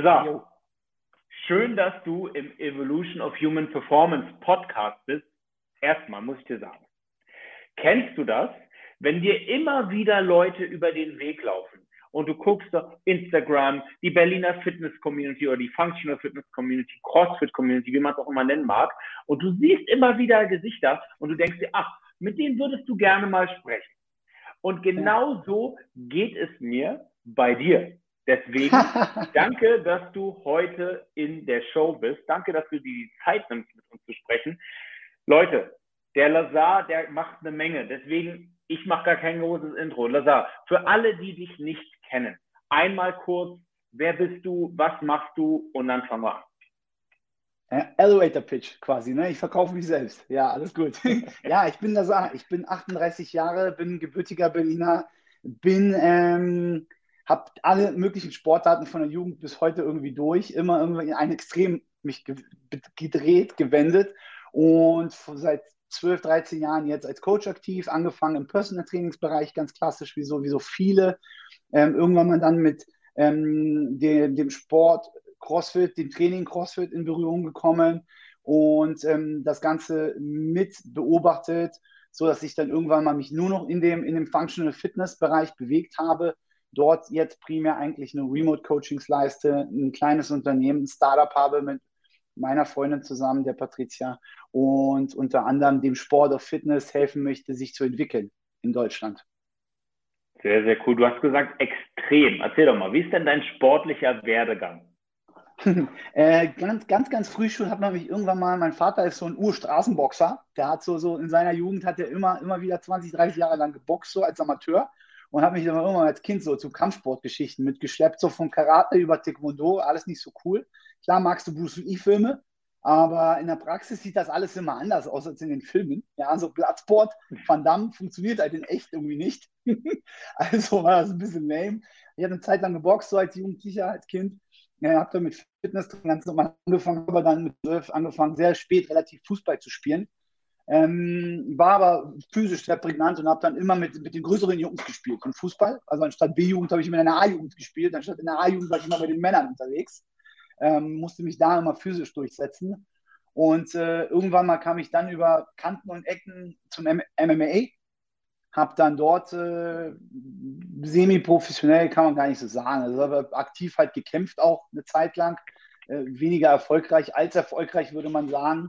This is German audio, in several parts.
Lazar, schön, dass du im Evolution of Human Performance Podcast bist. Erstmal muss ich dir sagen, kennst du das, wenn dir immer wieder Leute über den Weg laufen und du guckst auf Instagram, die Berliner Fitness Community oder die Functional Fitness Community, CrossFit Community, wie man es auch immer nennen mag, und du siehst immer wieder Gesichter und du denkst dir, ach, mit denen würdest du gerne mal sprechen. Und genau so geht es mir bei dir. Deswegen danke, dass du heute in der Show bist. Danke, dass du dir die Zeit nimmst, mit uns zu sprechen. Leute, der Lazar, der macht eine Menge. Deswegen, ich mache gar kein großes Intro. Lazar, für alle, die dich nicht kennen, einmal kurz, wer bist du, was machst du und dann fangen wir an. Elevator Pitch quasi, ne? Ich verkaufe mich selbst. Ja, alles gut. ja, ich bin Lazar, ich bin 38 Jahre, bin gebürtiger Berliner, bin ähm, habe alle möglichen Sportarten von der Jugend bis heute irgendwie durch, immer irgendwie in ein Extrem mich ge gedreht, gewendet und seit 12, 13 Jahren jetzt als Coach aktiv, angefangen im Personal Trainingsbereich, ganz klassisch, wie so, wie so viele. Ähm, irgendwann mal dann mit ähm, de, dem Sport CrossFit, dem Training CrossFit in Berührung gekommen und ähm, das Ganze mit beobachtet, so dass ich dann irgendwann mal mich nur noch in dem, in dem Functional Fitness Bereich bewegt habe dort jetzt primär eigentlich nur Remote-Coachings leiste, ein kleines Unternehmen, ein Startup habe mit meiner Freundin zusammen, der Patricia, und unter anderem dem Sport auf Fitness helfen möchte, sich zu entwickeln in Deutschland. Sehr, sehr cool. Du hast gesagt, extrem. Erzähl doch mal, wie ist denn dein sportlicher Werdegang? äh, ganz, ganz, ganz früh schon hat man mich irgendwann mal, mein Vater ist so ein Urstraßenboxer, der hat so, so in seiner Jugend hat er immer, immer wieder 20, 30 Jahre lang geboxt, so als Amateur und habe mich dann irgendwann als Kind so zu Kampfsportgeschichten mitgeschleppt, so von Karate über Taekwondo, alles nicht so cool. Klar magst du Bruce Lee-Filme, aber in der Praxis sieht das alles immer anders aus als in den Filmen. Ja, so Bloodsport, Van Damme funktioniert halt in echt irgendwie nicht. also war das ein bisschen lame. Ich habe eine Zeit lang geboxt, so als Jugendlicher, als Kind. Ja, habe dann mit Fitness ganz normal angefangen, aber dann mit 12 angefangen, sehr spät relativ Fußball zu spielen. Ähm, war aber physisch sehr prägnant und habe dann immer mit, mit den größeren Jungs gespielt, im Fußball. Also anstatt B-Jugend habe ich immer in der A-Jugend gespielt, anstatt in der A-Jugend war ich immer bei den Männern unterwegs. Ähm, musste mich da immer physisch durchsetzen. Und äh, irgendwann mal kam ich dann über Kanten und Ecken zum M MMA. Habe dann dort äh, semi-professionell, kann man gar nicht so sagen, also habe aktiv halt gekämpft auch eine Zeit lang. Äh, weniger erfolgreich als erfolgreich, würde man sagen.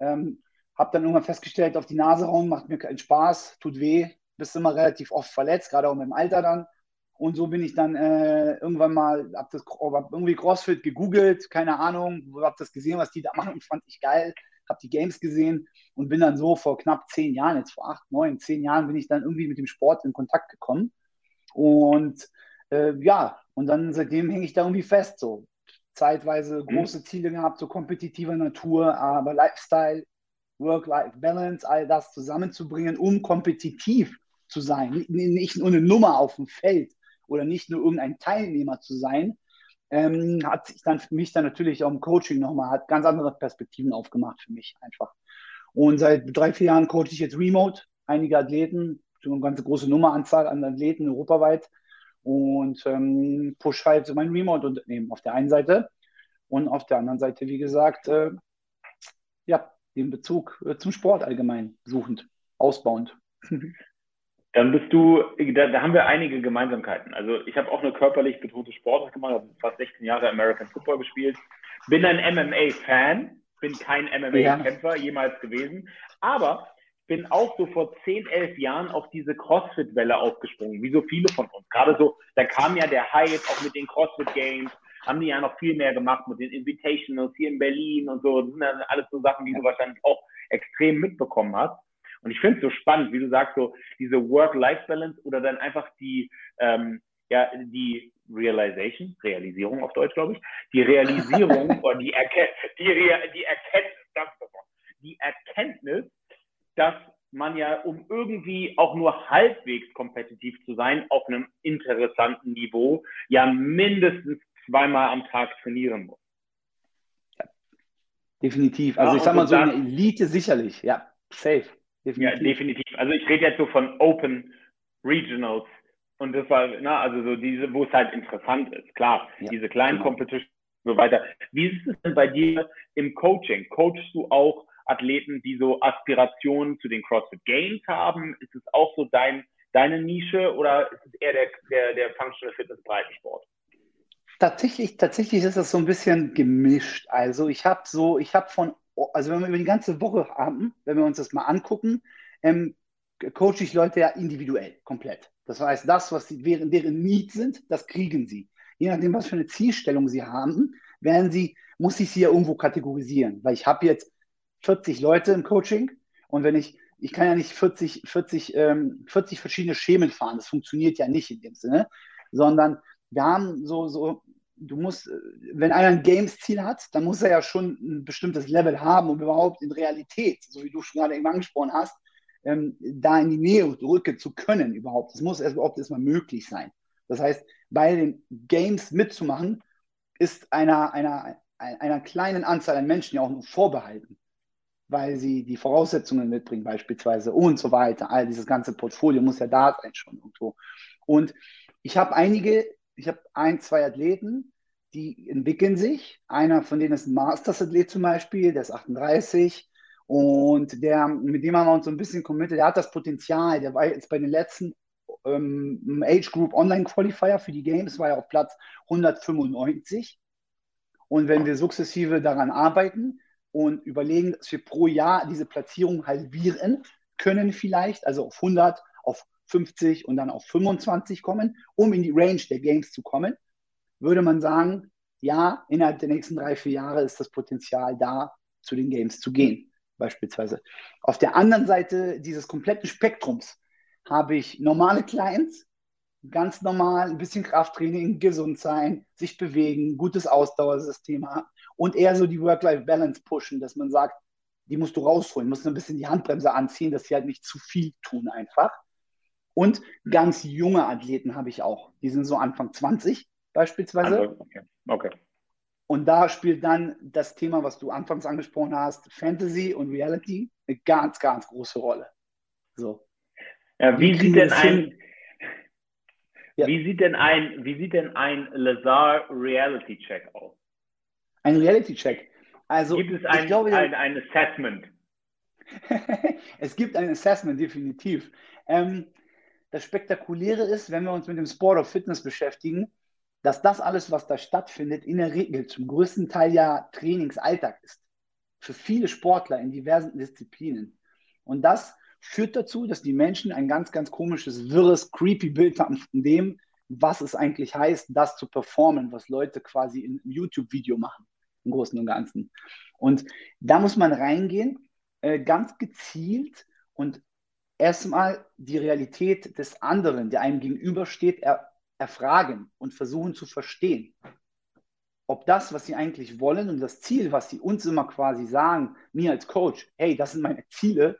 Ähm, habe dann irgendwann festgestellt, auf die Nase hauen macht mir keinen Spaß, tut weh, bist immer relativ oft verletzt, gerade auch im Alter dann. Und so bin ich dann äh, irgendwann mal, hab, das, hab irgendwie CrossFit gegoogelt, keine Ahnung, hab das gesehen, was die da machen, fand ich geil, habe die Games gesehen und bin dann so vor knapp zehn Jahren, jetzt vor acht, neun, zehn Jahren, bin ich dann irgendwie mit dem Sport in Kontakt gekommen. Und äh, ja, und dann seitdem hänge ich da irgendwie fest, so zeitweise mhm. große Ziele gehabt, so kompetitiver Natur, aber Lifestyle Work-Life-Balance, all das zusammenzubringen, um kompetitiv zu sein. Nicht nur eine Nummer auf dem Feld oder nicht nur irgendein Teilnehmer zu sein, ähm, hat sich dann für mich dann natürlich auch im Coaching nochmal, hat ganz andere Perspektiven aufgemacht für mich einfach. Und seit drei, vier Jahren coache ich jetzt remote, einige Athleten, so eine ganz große Nummeranzahl an Athleten europaweit und ähm, push halt mein Remote-Unternehmen auf der einen Seite und auf der anderen Seite, wie gesagt, äh, ja, den Bezug äh, zum Sport allgemein suchend, ausbauend. Dann bist du, da, da, haben wir einige Gemeinsamkeiten. Also ich habe auch eine körperlich betonte Sportart gemacht, habe fast 16 Jahre American Football gespielt, bin ein MMA-Fan, bin kein MMA-Kämpfer ja. jemals gewesen, aber bin auch so vor 10, 11 Jahren auf diese CrossFit-Welle aufgesprungen, wie so viele von uns. Gerade so, da kam ja der Hype auch mit den CrossFit Games, haben die ja noch viel mehr gemacht mit den Invitationals hier in Berlin und so. Das sind ja alles so Sachen, die du wahrscheinlich auch extrem mitbekommen hast. Und ich finde es so spannend, wie du sagst, so diese Work-Life-Balance oder dann einfach die, ähm, ja, die Realization, Realisierung auf Deutsch, glaube ich, die Realisierung oder die, Erken die, Re die Erkenntnis, die Erkenntnis, dass man ja, um irgendwie auch nur halbwegs kompetitiv zu sein, auf einem interessanten Niveau, ja mindestens zweimal am Tag trainieren muss. Ja, definitiv. Also ja, ich sag mal so eine Elite sicherlich, ja, safe. Definitiv. Ja, definitiv. Also ich rede jetzt so von Open Regionals und das war, na, also so diese, wo es halt interessant ist. Klar, ja, diese kleinen genau. Competitions so weiter. Wie ist es denn bei dir im Coaching? Coachst du auch Athleten, die so Aspirationen zu den CrossFit Games haben? Ist es auch so dein, deine Nische oder ist es eher der, der, der Functional Fitness Breitensport? Tatsächlich, tatsächlich ist das so ein bisschen gemischt. Also ich habe so, ich habe von, also wenn wir über die ganze Woche haben, wenn wir uns das mal angucken, ähm, coache ich Leute ja individuell, komplett. Das heißt, das, was sie, während deren Need sind, das kriegen sie. Je nachdem, was für eine Zielstellung sie haben, werden sie, muss ich sie ja irgendwo kategorisieren. Weil ich habe jetzt 40 Leute im Coaching und wenn ich, ich kann ja nicht 40, 40, ähm, 40 verschiedene Schemen fahren, das funktioniert ja nicht in dem Sinne, sondern wir haben so, so, du musst, wenn einer ein Games-Ziel hat, dann muss er ja schon ein bestimmtes Level haben, um überhaupt in Realität, so wie du schon gerade eben angesprochen hast, ähm, da in die Nähe rücken zu können überhaupt. Das muss erst überhaupt erstmal möglich sein. Das heißt, bei den Games mitzumachen, ist einer, einer, einer kleinen Anzahl an Menschen ja auch nur vorbehalten, weil sie die Voraussetzungen mitbringen, beispielsweise und so weiter. All dieses ganze Portfolio muss ja da sein schon irgendwo. Und ich habe einige, ich habe ein, zwei Athleten, die entwickeln sich. Einer von denen ist ein Masters-Athlet zum Beispiel, der ist 38 und der, mit dem haben wir uns so ein bisschen committed. Der hat das Potenzial, der war jetzt bei den letzten ähm, Age Group Online Qualifier für die Games, war ja auf Platz 195. Und wenn wir sukzessive daran arbeiten und überlegen, dass wir pro Jahr diese Platzierung halbieren können, vielleicht, also auf 100, auf 50 und dann auf 25 kommen, um in die Range der Games zu kommen, würde man sagen, ja, innerhalb der nächsten drei, vier Jahre ist das Potenzial da, zu den Games zu gehen, beispielsweise. Auf der anderen Seite dieses kompletten Spektrums habe ich normale Clients, ganz normal, ein bisschen Krafttraining, gesund sein, sich bewegen, gutes Ausdauersystem haben und eher so die Work-Life-Balance pushen, dass man sagt, die musst du rausholen, musst ein bisschen die Handbremse anziehen, dass sie halt nicht zu viel tun einfach. Und ganz junge Athleten habe ich auch. Die sind so Anfang 20 beispielsweise. Also, okay. okay. Und da spielt dann das Thema, was du anfangs angesprochen hast, Fantasy und Reality, eine ganz, ganz große Rolle. So. Ja, wie, sieht denn ein, ja. wie sieht denn ein, wie sieht denn ein Lazar Reality Check aus? Ein Reality Check. Also, gibt es ein, glaube, ein, ein Assessment? es gibt ein Assessment, definitiv. Ähm, das Spektakuläre ist, wenn wir uns mit dem Sport of Fitness beschäftigen, dass das alles, was da stattfindet, in der Regel zum größten Teil ja Trainingsalltag ist. Für viele Sportler in diversen Disziplinen. Und das führt dazu, dass die Menschen ein ganz, ganz komisches, wirres, creepy Bild haben von dem, was es eigentlich heißt, das zu performen, was Leute quasi in einem YouTube-Video machen, im Großen und Ganzen. Und da muss man reingehen, äh, ganz gezielt und erstmal die Realität des anderen, der einem gegenübersteht, er, erfragen und versuchen zu verstehen, ob das, was sie eigentlich wollen und das Ziel, was sie uns immer quasi sagen, mir als Coach, hey, das sind meine Ziele,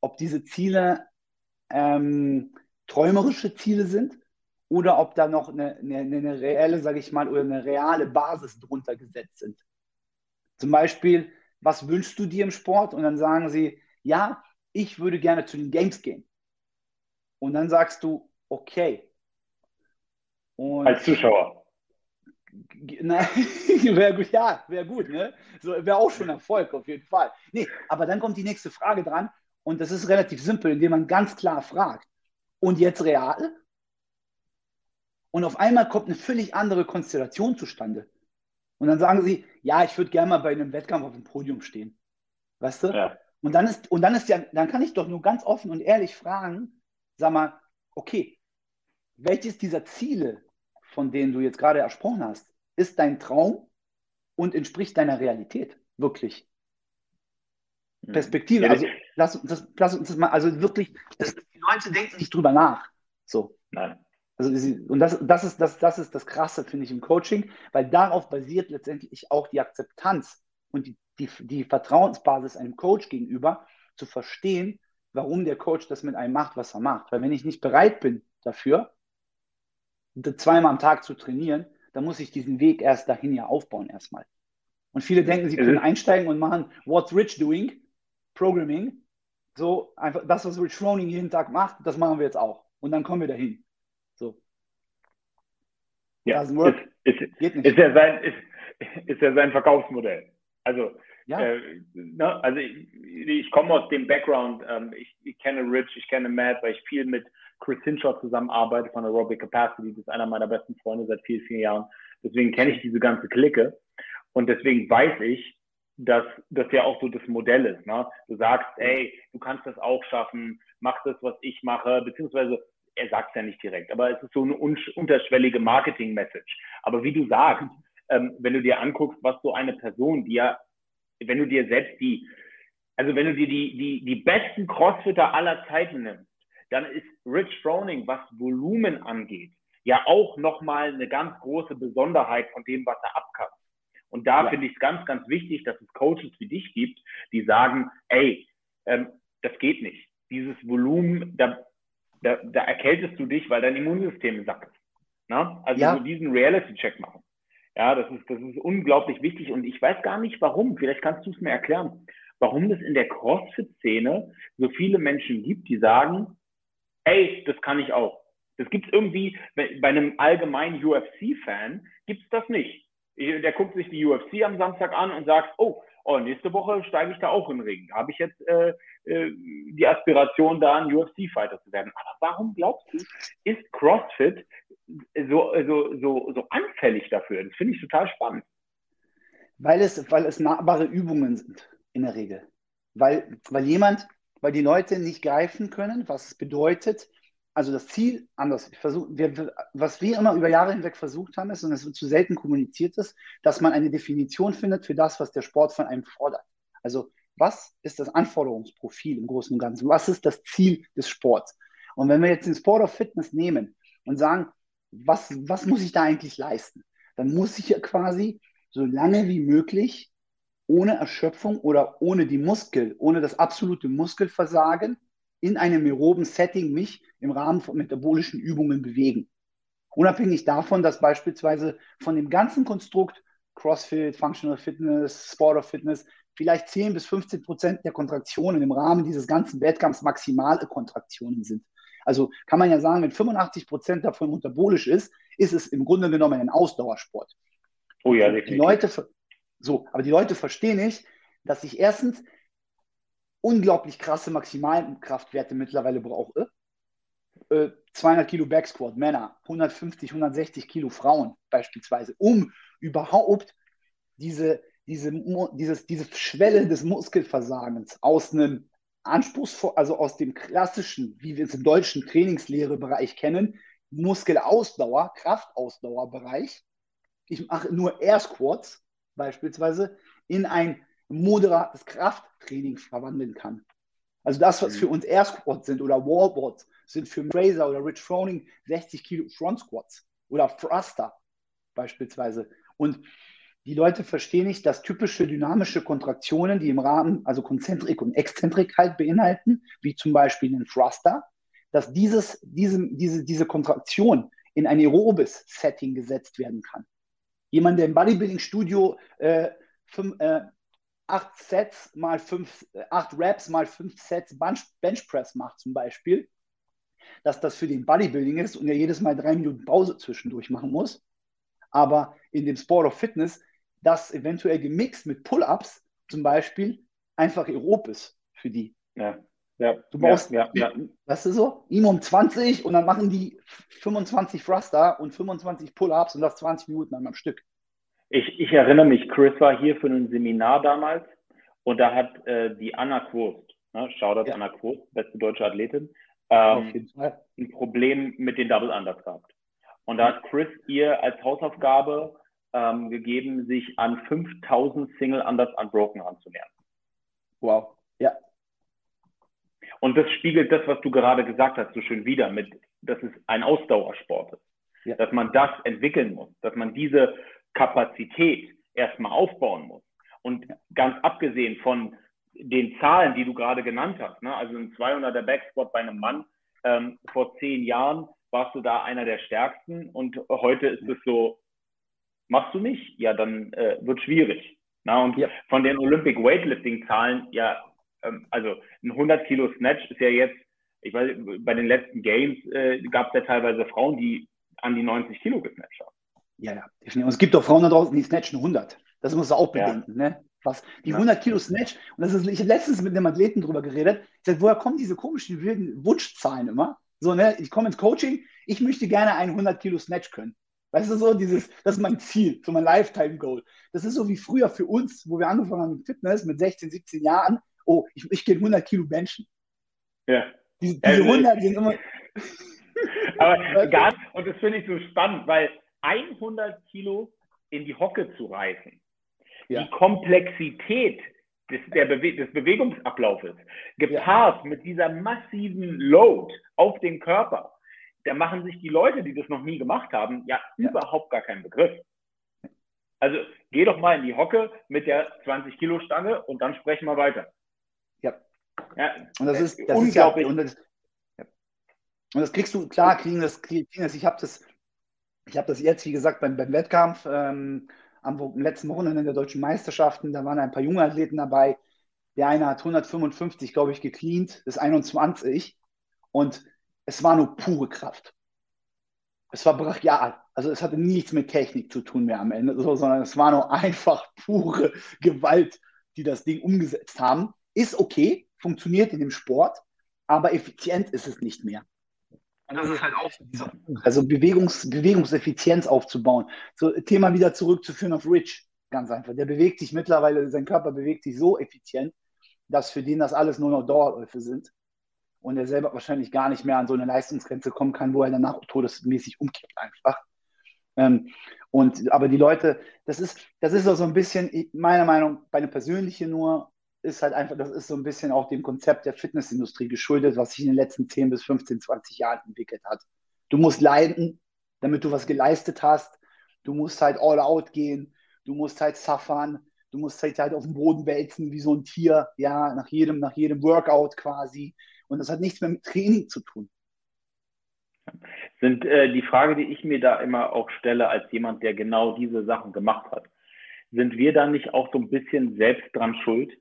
ob diese Ziele ähm, träumerische Ziele sind oder ob da noch eine, eine, eine reelle, sage ich mal, oder eine reale Basis drunter gesetzt sind. Zum Beispiel, was wünschst du dir im Sport? Und dann sagen sie, ja, ich würde gerne zu den Games gehen. Und dann sagst du, okay. Und Als Zuschauer. wäre gut, ja, wäre gut, ne? So, wäre auch schon Erfolg auf jeden Fall. Nee, aber dann kommt die nächste Frage dran. Und das ist relativ simpel, indem man ganz klar fragt. Und jetzt real? Und auf einmal kommt eine völlig andere Konstellation zustande. Und dann sagen sie, ja, ich würde gerne mal bei einem Wettkampf auf dem Podium stehen. Weißt du? Ja. Und dann ist, und dann ist ja, dann kann ich doch nur ganz offen und ehrlich fragen, sag mal, okay, welches dieser Ziele, von denen du jetzt gerade ersprochen hast, ist dein Traum und entspricht deiner Realität? Wirklich? Hm. Perspektive. Also lass, das, lass uns das mal, also wirklich, das, die Leute denken nicht drüber nach. So. Nein. Also, und das, das, ist, das, das ist das Krasse, finde ich, im Coaching, weil darauf basiert letztendlich auch die Akzeptanz und die, die, die Vertrauensbasis einem Coach gegenüber, zu verstehen, warum der Coach das mit einem macht, was er macht. Weil wenn ich nicht bereit bin dafür, zweimal am Tag zu trainieren, dann muss ich diesen Weg erst dahin ja aufbauen erstmal. Und viele denken, sie können einsteigen und machen What's Rich doing? Programming, so einfach das, was Rich Froning jeden Tag macht, das machen wir jetzt auch. Und dann kommen wir dahin. So. Ja, Doesn't work. Ist, ist, Geht nicht. Ist ja sein, ist, ist ja sein Verkaufsmodell. Also, ja. äh, ne, also ich, ich, komme aus dem Background, ähm, ich, ich, kenne Rich, ich kenne Matt, weil ich viel mit Chris Hinshaw zusammenarbeite von Aerobic Capacity, das ist einer meiner besten Freunde seit vielen, vielen Jahren. Deswegen kenne ich diese ganze Clique und deswegen weiß ich, dass das ja auch so das Modell ist. Ne? Du sagst, ey, du kannst das auch schaffen, mach das, was ich mache, beziehungsweise er sagt es ja nicht direkt, aber es ist so eine unterschwellige Marketing-Message. Aber wie du sagst, ähm, wenn du dir anguckst, was so eine Person, die ja, wenn du dir selbst die, also wenn du dir die, die, die besten Crossfitter aller Zeiten nimmst, dann ist Rich Froning, was Volumen angeht, ja auch nochmal eine ganz große Besonderheit von dem, was er abkasst. Und da ja. finde ich es ganz, ganz wichtig, dass es Coaches wie dich gibt, die sagen, ey, ähm, das geht nicht. Dieses Volumen, da, da, da erkältest du dich, weil dein Immunsystem sackt. Na? Also ja. so diesen Reality-Check machen. Ja, das ist, das ist unglaublich wichtig und ich weiß gar nicht warum. Vielleicht kannst du es mir erklären, warum es in der CrossFit-Szene so viele Menschen gibt, die sagen, ey, das kann ich auch. Das gibt es irgendwie, bei einem allgemeinen UFC-Fan gibt es das nicht. Der guckt sich die UFC am Samstag an und sagt, oh, oh, nächste Woche steige ich da auch in den Ring. Habe ich jetzt äh, äh, die Aspiration, da ein UFC-Fighter zu werden. Aber warum glaubst du, ist CrossFit so, so, so, so anfällig dafür? Das finde ich total spannend. Weil es, weil es nahbare Übungen sind, in der Regel. Weil, weil jemand, weil die Leute nicht greifen können, was es bedeutet, also das Ziel anders. Versuch, wir, was wir immer über Jahre hinweg versucht haben, ist, und es wird zu selten kommuniziert ist, dass man eine Definition findet für das, was der Sport von einem fordert. Also was ist das Anforderungsprofil im Großen und Ganzen? Was ist das Ziel des Sports? Und wenn wir jetzt den Sport of Fitness nehmen und sagen, was, was muss ich da eigentlich leisten? Dann muss ich ja quasi so lange wie möglich ohne Erschöpfung oder ohne die Muskel, ohne das absolute Muskelversagen in einem aeroben Setting mich im Rahmen von metabolischen Übungen bewegen. Unabhängig davon, dass beispielsweise von dem ganzen Konstrukt CrossFit, Functional Fitness, Sport of Fitness vielleicht 10 bis 15 Prozent der Kontraktionen im Rahmen dieses ganzen Wettkampfs maximale Kontraktionen sind. Also kann man ja sagen, wenn 85 Prozent davon metabolisch ist, ist es im Grunde genommen ein Ausdauersport. Oh ja, Die Leute, so, aber die Leute verstehen nicht, dass ich erstens unglaublich krasse Maximalkraftwerte mittlerweile brauche. Äh, 200 Kilo Backsquat Männer, 150, 160 Kilo Frauen beispielsweise, um überhaupt diese, diese, dieses, diese Schwelle des Muskelversagens aus einem anspruchsvoll, also aus dem klassischen, wie wir es im deutschen Trainingslehrebereich kennen, Muskelausdauer, Kraftausdauerbereich. Ich mache nur Air Squats beispielsweise in ein moderates Krafttraining verwandeln kann. Also das, was für mhm. uns Air Squats sind oder Wallboards, sind für Fraser oder Rich Froning 60 Kilo Front Squats oder Thruster beispielsweise. Und die Leute verstehen nicht, dass typische dynamische Kontraktionen, die im Rahmen, also Konzentrik und Exzentrik halt beinhalten, wie zum Beispiel den Thruster, dass dieses, diese, diese, diese Kontraktion in ein aerobes Setting gesetzt werden kann. Jemand, der im Bodybuilding-Studio äh, äh, acht Sets mal fünf, äh, acht Reps mal fünf Sets Bench, Benchpress macht zum Beispiel, dass das für den Bodybuilding ist und er jedes Mal drei Minuten Pause zwischendurch machen muss. Aber in dem Sport of Fitness das eventuell gemixt mit Pull-ups zum Beispiel einfach aerob ist für die. Ja. Ja, du brauchst, ja, ja, ja. weißt du so, ihm um 20 und dann machen die 25 Thruster und 25 Pull-ups und das 20 Minuten an einem Stück. Ich, ich erinnere mich, Chris war hier für ein Seminar damals und da hat äh, die Anna Quost, ne, Shoutout ja. Anna Quost, beste deutsche Athletin, ähm, ein Problem mit den Double Unders gehabt. Und da hat Chris ihr als Hausaufgabe ähm, gegeben, sich an 5000 Single Unders Unbroken anzunähern. Wow, ja. Und das spiegelt das, was du gerade gesagt hast, so schön wieder mit, dass es ein Ausdauersport ist. Ja. Dass man das entwickeln muss, dass man diese Kapazität erstmal aufbauen muss. Und ganz abgesehen von den Zahlen, die du gerade genannt hast, ne? also ein 200er Backspot bei einem Mann, ähm, vor zehn Jahren warst du da einer der stärksten und heute ist es so, machst du nicht, ja, dann äh, wird schwierig. Na, und ja. von den Olympic Weightlifting Zahlen, ja, ähm, also ein 100 Kilo Snatch ist ja jetzt, ich weiß, bei den letzten Games äh, gab es ja teilweise Frauen, die an die 90 Kilo gesnatcht haben. Ja, ja. Und es gibt auch Frauen da draußen, die snatchen 100. Das musst du auch bedenken. Ja. Ne? Was, die ja. 100 Kilo Snatch, und das ist, ich habe letztens mit einem Athleten drüber geredet, ich sag, woher kommen diese komischen, wilden Wunschzahlen immer? So, ne, ich komme ins Coaching, ich möchte gerne einen 100 Kilo Snatch können. Weißt du, so dieses, das ist mein Ziel, so mein Lifetime-Goal. Das ist so wie früher für uns, wo wir angefangen haben mit Fitness, mit 16, 17 Jahren. Oh, ich, ich gehe 100 Kilo Benchen. Ja. Diese, diese 100 sind immer... Aber gar, und das finde ich so spannend, weil 100 Kilo in die Hocke zu reißen, ja. die Komplexität des, der Bewe des Bewegungsablaufes, gepaart ja. mit dieser massiven Load auf den Körper, da machen sich die Leute, die das noch nie gemacht haben, ja, ja. überhaupt gar keinen Begriff. Also geh doch mal in die Hocke mit der 20 Kilo Stange und dann sprechen wir weiter. Ja. ja und das ist, das unglaublich. Ist ja, und, das, und das kriegst du, klar, kriegen das, kriegen das ich habe das, ich habe das jetzt, wie gesagt, beim, beim Wettkampf ähm, am, letzten Wochenende der deutschen Meisterschaften, da waren ein paar junge Athleten dabei. Der eine hat 155, glaube ich, gecleant, das ist 21. Und es war nur pure Kraft. Es war brachial. Also es hatte nichts mit Technik zu tun mehr am Ende, so, sondern es war nur einfach pure Gewalt, die das Ding umgesetzt haben. Ist okay, funktioniert in dem Sport, aber effizient ist es nicht mehr. Und das ist halt auch so Also Bewegungs, Bewegungseffizienz aufzubauen. So, Thema wieder zurückzuführen auf Rich, ganz einfach. Der bewegt sich mittlerweile, sein Körper bewegt sich so effizient, dass für den das alles nur noch Dauerläufe sind und er selber wahrscheinlich gar nicht mehr an so eine Leistungsgrenze kommen kann, wo er danach todesmäßig umkippt einfach. Ähm, und, aber die Leute, das ist, das ist auch so ein bisschen, meiner Meinung, meine persönliche nur, ist halt einfach, das ist so ein bisschen auch dem Konzept der Fitnessindustrie geschuldet, was sich in den letzten 10 bis 15, 20 Jahren entwickelt hat. Du musst leiden, damit du was geleistet hast. Du musst halt all out gehen. Du musst halt suffern. Du musst halt, halt auf dem Boden wälzen wie so ein Tier, ja, nach jedem, nach jedem Workout quasi. Und das hat nichts mehr mit Training zu tun. Sind äh, die Frage, die ich mir da immer auch stelle, als jemand, der genau diese Sachen gemacht hat, sind wir da nicht auch so ein bisschen selbst dran schuld?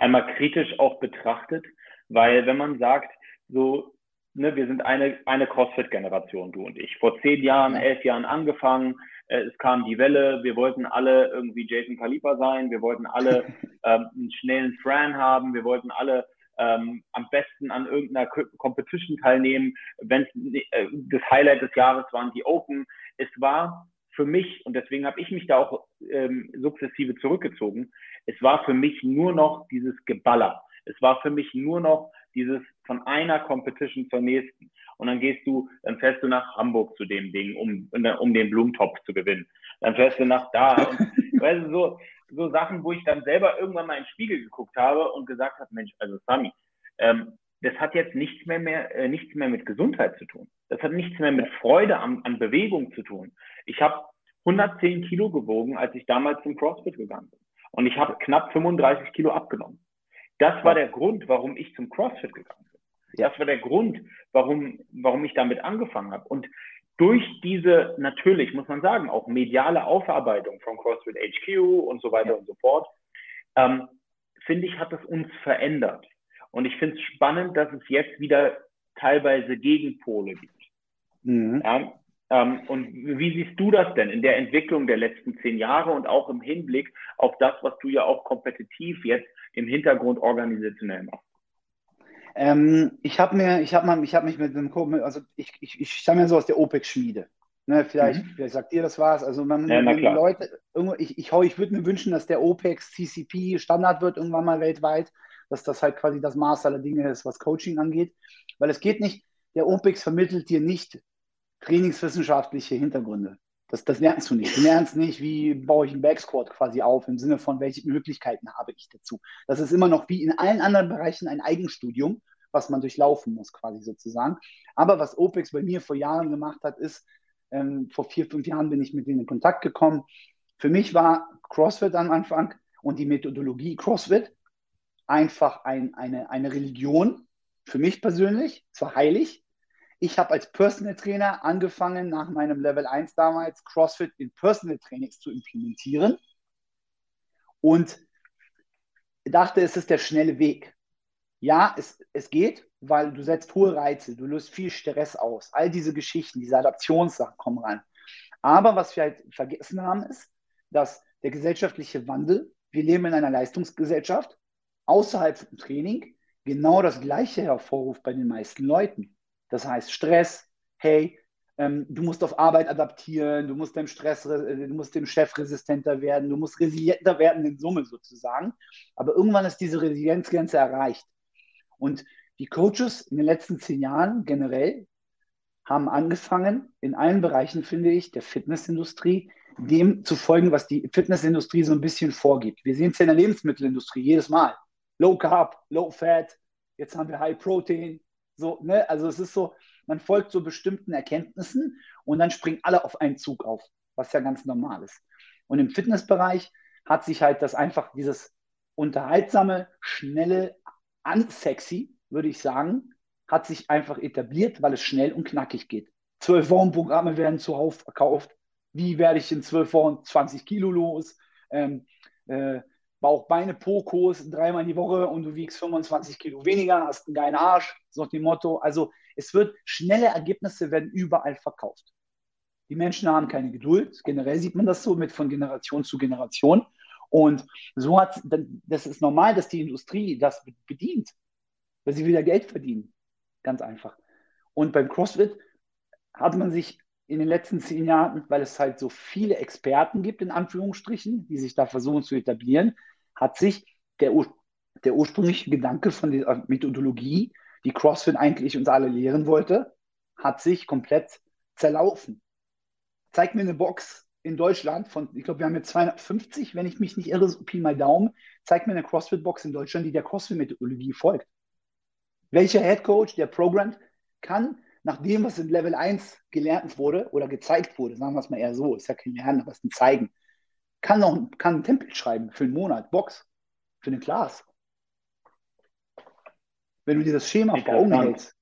Einmal kritisch auch betrachtet, weil wenn man sagt, so, ne, wir sind eine, eine CrossFit-Generation, du und ich. Vor zehn Jahren, elf Jahren angefangen, äh, es kam die Welle, wir wollten alle irgendwie Jason Kaliper sein, wir wollten alle ähm, einen schnellen Fran haben, wir wollten alle ähm, am besten an irgendeiner Competition teilnehmen. Wenn äh, das Highlight des Jahres waren die Open. Es war für mich, und deswegen habe ich mich da auch ähm, sukzessive zurückgezogen, es war für mich nur noch dieses Geballer. Es war für mich nur noch dieses von einer Competition zur nächsten. Und dann gehst du, dann fährst du nach Hamburg zu dem Ding, um, um den Blumentopf zu gewinnen. Dann fährst du nach da. Und, weißt du, so, so Sachen, wo ich dann selber irgendwann mal in den Spiegel geguckt habe und gesagt habe, Mensch, also Sami, ähm, das hat jetzt nichts mehr, mehr äh, nichts mehr mit Gesundheit zu tun. Das hat nichts mehr mit Freude an, an Bewegung zu tun. Ich habe 110 Kilo gewogen, als ich damals zum CrossFit gegangen bin. Und ich habe knapp 35 Kilo abgenommen. Das war der Grund, warum ich zum CrossFit gegangen bin. Das war der Grund, warum, warum ich damit angefangen habe. Und durch diese, natürlich muss man sagen, auch mediale Aufarbeitung von CrossFit HQ und so weiter und so fort, ähm, finde ich, hat es uns verändert. Und ich finde es spannend, dass es jetzt wieder teilweise Gegenpole gibt. Mhm. Ja, ähm, und wie siehst du das denn in der Entwicklung der letzten zehn Jahre und auch im Hinblick auf das, was du ja auch kompetitiv jetzt im Hintergrund organisationell machst? Ähm, ich habe mir, ich habe ich habe mich mit einem, also ich, ich, ich stamme ja so aus der OPEC-Schmiede. Ne, vielleicht, mhm. vielleicht sagt ihr das was. Also man, ja, Leute, ich, ich, ich würde mir wünschen, dass der OPEX CCP Standard wird irgendwann mal weltweit, dass das halt quasi das Maß aller Dinge ist, was Coaching angeht. Weil es geht nicht, der OPEX vermittelt dir nicht trainingswissenschaftliche Hintergründe. Das, das lernst du nicht. Du lernst nicht, wie baue ich einen Backsquat quasi auf, im Sinne von, welche Möglichkeiten habe ich dazu. Das ist immer noch wie in allen anderen Bereichen ein Eigenstudium, was man durchlaufen muss, quasi sozusagen. Aber was OPEX bei mir vor Jahren gemacht hat, ist, ähm, vor vier, fünf Jahren bin ich mit denen in Kontakt gekommen. Für mich war CrossFit am Anfang und die Methodologie CrossFit einfach ein, eine, eine Religion, für mich persönlich, zwar heilig, ich habe als Personal Trainer angefangen, nach meinem Level 1 damals CrossFit in Personal Trainings zu implementieren und dachte, es ist der schnelle Weg. Ja, es, es geht, weil du setzt hohe Reize, du löst viel Stress aus. All diese Geschichten, diese Adaptionssachen kommen rein. Aber was wir halt vergessen haben, ist, dass der gesellschaftliche Wandel, wir leben in einer Leistungsgesellschaft, außerhalb vom Training genau das Gleiche hervorruft bei den meisten Leuten. Das heißt Stress, hey, ähm, du musst auf Arbeit adaptieren, du musst dem Stress, äh, du musst dem Chef resistenter werden, du musst resilienter werden in Summe sozusagen. Aber irgendwann ist diese Resilienzgrenze erreicht. Und die Coaches in den letzten zehn Jahren generell haben angefangen, in allen Bereichen, finde ich, der Fitnessindustrie, dem zu folgen, was die Fitnessindustrie so ein bisschen vorgibt. Wir sehen es ja in der Lebensmittelindustrie jedes Mal. Low Carb, Low Fat, jetzt haben wir High Protein. So, ne? Also es ist so, man folgt so bestimmten Erkenntnissen und dann springen alle auf einen Zug auf, was ja ganz normal ist. Und im Fitnessbereich hat sich halt das einfach dieses unterhaltsame, schnelle, unsexy, würde ich sagen, hat sich einfach etabliert, weil es schnell und knackig geht. Zwölf Wochen Programme werden zuhauf verkauft. Wie werde ich in zwölf Wochen 20 Kilo los? Ähm, äh, Bauch, Beine, Po-Kurs dreimal die Woche und du wiegst 25 Kilo weniger, hast einen geilen Arsch, so nach dem Motto. Also es wird, schnelle Ergebnisse werden überall verkauft. Die Menschen haben keine Geduld. Generell sieht man das so mit von Generation zu Generation. Und so hat, das ist normal, dass die Industrie das bedient, weil sie wieder Geld verdienen. Ganz einfach. Und beim CrossFit hat man sich in den letzten zehn Jahren, weil es halt so viele Experten gibt, in Anführungsstrichen, die sich da versuchen zu etablieren, hat sich der, der ursprüngliche Gedanke von der Methodologie, die CrossFit eigentlich uns alle lehren wollte, hat sich komplett zerlaufen. Zeig mir eine Box in Deutschland von, ich glaube, wir haben jetzt 250, wenn ich mich nicht irre, so Pi mal Daumen, zeig mir eine CrossFit-Box in Deutschland, die der CrossFit-Methodologie folgt. Welcher Head Coach, der programmt, kann nach dem, was in Level 1 gelernt wurde oder gezeigt wurde, sagen wir es mal eher so, ist ja kein Lernen, aber es ist ein Zeigen, kann noch kann ein Template schreiben für einen Monat, Box, für eine Class. Wenn du dir das Schema vor Augen hältst.